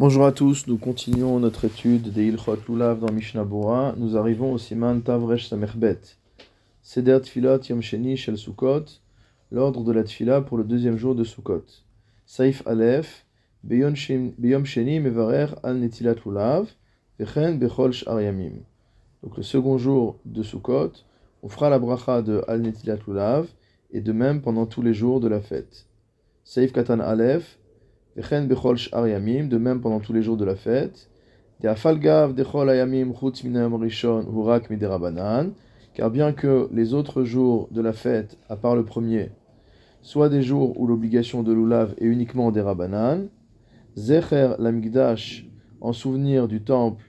Bonjour à tous, nous continuons notre étude des Ilchot Lulav dans Mishnah Bora. Nous arrivons au Siman Tavresh Samerbet. Seder Tfilat Yom Sheni Shel Sukkot, l'ordre de la Tfila pour le deuxième jour de Sukkot. Saif Aleph, Beyom Sheni Mevarer Al Netilat Lulav, Vechen Bechol Yamim. Donc le second jour de Sukkot, on fera la bracha de Al Netilat Lulav, et de même pendant tous les jours de la fête. Saif Katan Aleph, de même pendant tous les jours de la fête. Car bien que les autres jours de la fête, à part le premier, soient des jours où l'obligation de l'oulav est uniquement des rabanan, Zecher lamigdash, en souvenir du temple,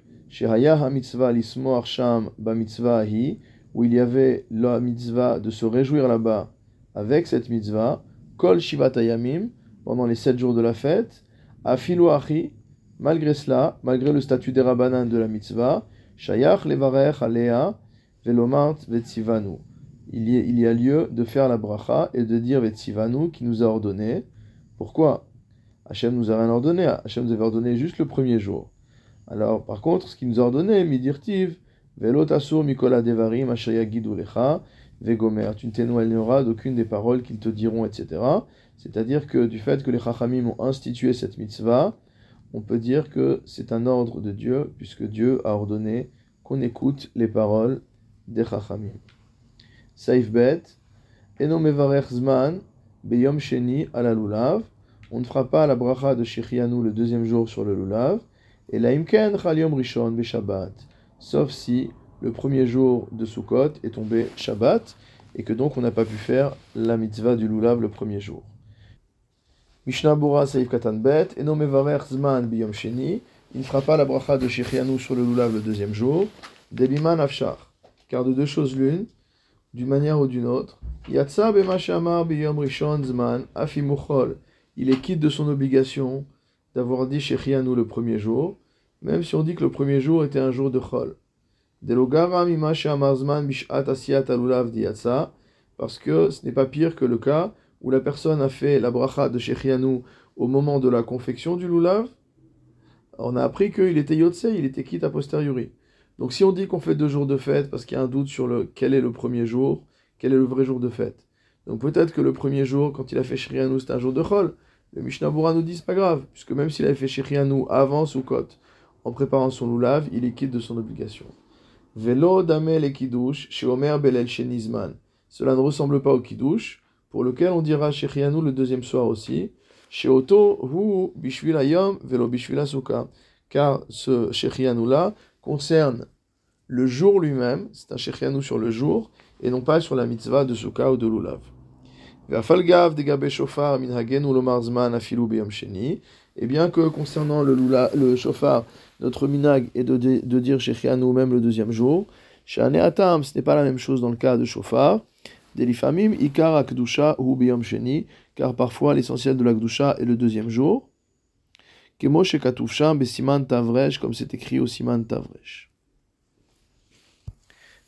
où il y avait la mitzvah de se réjouir là-bas avec cette mitzvah, kol shivat ayamim, pendant les sept jours de la fête, Afilu Achi, malgré cela, malgré le statut des Rabbanan de la mitzvah, Shayach Levarech Alea Velomart. Il y, a lieu de faire la bracha et de dire Vetsivanu qui nous a ordonné. Pourquoi? Hachem nous a rien ordonné, Hachem nous avait ordonné juste le premier jour. Alors, par contre, ce qu'il nous a ordonné, Midirtiv, Velotasur Mikola Devarim Ashayagidu Lecha, Vegomer, tu ne t'éloigneras d'aucune des paroles qu'ils te diront, etc. C'est-à-dire que du fait que les Chachamim ont institué cette mitzvah, on peut dire que c'est un ordre de Dieu, puisque Dieu a ordonné qu'on écoute les paroles des Chachamim. Saif bet, enomevarech zman, beyom sheni lulav. On ne fera pas la bracha de Shechianu le deuxième jour sur le lulav. Et la imken chaliom rishon be Shabbat. Sauf si le premier jour de Sukkot est tombé Shabbat et que donc on n'a pas pu faire la mitzvah du lulav le premier jour. Mishnah Bura Saif Katan Bet, et Zman Biyom Sheni, il ne fera pas la bracha de Shechianu sur le lulav le deuxième jour, Debiman Afshar, car de deux choses l'une, d'une manière ou d'une autre, Yatsa Bemachamar Biyom Rishon Zman Afimuchol, il est quitte de son obligation d'avoir dit Shechianu le premier jour, même si on dit que le premier jour était un jour de Chol. Parce que ce n'est pas pire que le cas où la personne a fait la bracha de Shechianu au moment de la confection du lulav. On a appris qu'il était yotse, il était quitte a posteriori. Donc si on dit qu'on fait deux jours de fête parce qu'il y a un doute sur le, quel est le premier jour, quel est le vrai jour de fête. Donc peut-être que le premier jour, quand il a fait Shechianu, c'est un jour de chol. Le Mishnah Bura nous dit c'est pas grave, puisque même s'il avait fait Shechianu avant Sukkot, en préparant son lulav, il est quitte de son obligation. Velo damel et kiddush, chez Omer belel shenizman. Cela ne ressemble pas au kiddush, pour lequel on dira Shechianu le deuxième soir aussi. Chez Oto, hu bishvil ayom velo bishvil Car ce Shechianu là concerne le jour lui-même, c'est un Shechianu sur le jour, et non pas sur la mitzvah de Sukkah ou de Lulav. Et bien que concernant le, lula, le shofar, notre minag est de, de dire Shechianu même le deuxième jour, chez Atam, ce n'est pas la même chose dans le cas de shofar. Delifamim, Ikar Akdusha ou Biyom Sheni, car parfois l'essentiel de la Kdusha est le deuxième jour. Kemo Shekatufsham Besiman Tavresh, comme c'est écrit au Siman Tavresh.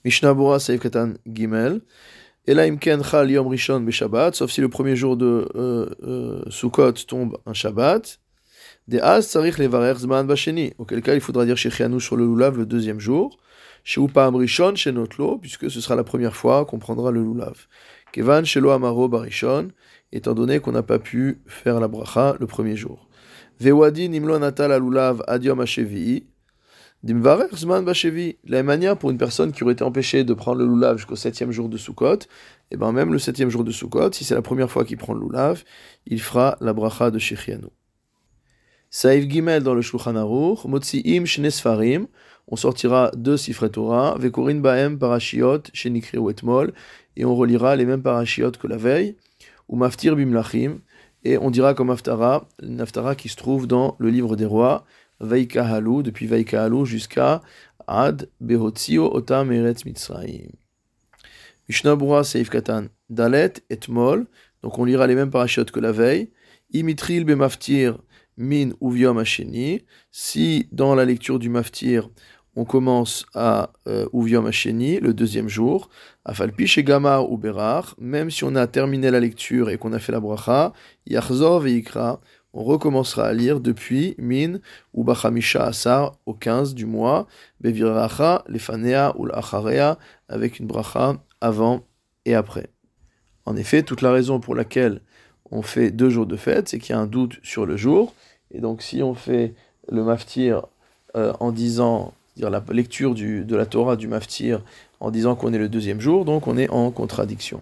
Mishnah Bora Seif Katan Gimel. Elaim Ken Chal Yom Rishon Beshabbat, sauf si le premier jour de euh, euh, Sukkot tombe un Shabbat. De Az Sarich Levarer Zman Basheni, auquel cas il faudra dire Shechianu sur le Lulav le deuxième jour chez Upam Rishon, chez Notlo, puisque ce sera la première fois qu'on prendra le lulav. Kevan, chez Amaro Barishon, étant donné qu'on n'a pas pu faire la bracha le premier jour. Vewadi Nimlo Natal Lulav Adiom Hashevi, Dimvarer Zman Bashevi. La même manière, pour une personne qui aurait été empêchée de prendre le lulav jusqu'au septième jour de Sukkot, et eh ben même le septième jour de Sukkot, si c'est la première fois qu'il prend le lulav, il fera la bracha de Shechianu. Saïf Gimel dans le Shulchan Aruch, Motziim Shnesfarim, on sortira deux Sifret Torah, Vekorin Baem Parashiot, Shenikri Etmol, et on relira les mêmes Parashiot que la veille, ou Maftir Bimlachim, et on dira comme Aftara, Naftara qui se trouve dans le livre des rois, Veikahalu, depuis Veikahalu jusqu'à Ad Behotzio Otam Eretz Mitzrayim. Mishnah Seif Katan, Dalet Etmol, donc on lira les mêmes Parashiot que la veille, Imitril Bemaftir, min uviom hasheni. Si dans la lecture du maftir, on commence à euh, uviom hasheni, le deuxième jour, afalpi chez gamar ou berar, même si on a terminé la lecture et qu'on a fait la bracha, yachzor veikra, on recommencera à lire depuis Min ou Bachamisha Asar au 15 du mois, Beviracha, Lefanea ou l'Acharea, avec une bracha avant et après. En effet, toute la raison pour laquelle on fait deux jours de fête, c'est qu'il y a un doute sur le jour. Et donc, si on fait le maftir euh, en disant, dire la lecture de la Torah du maftir en disant qu'on est le deuxième jour, donc on est en contradiction.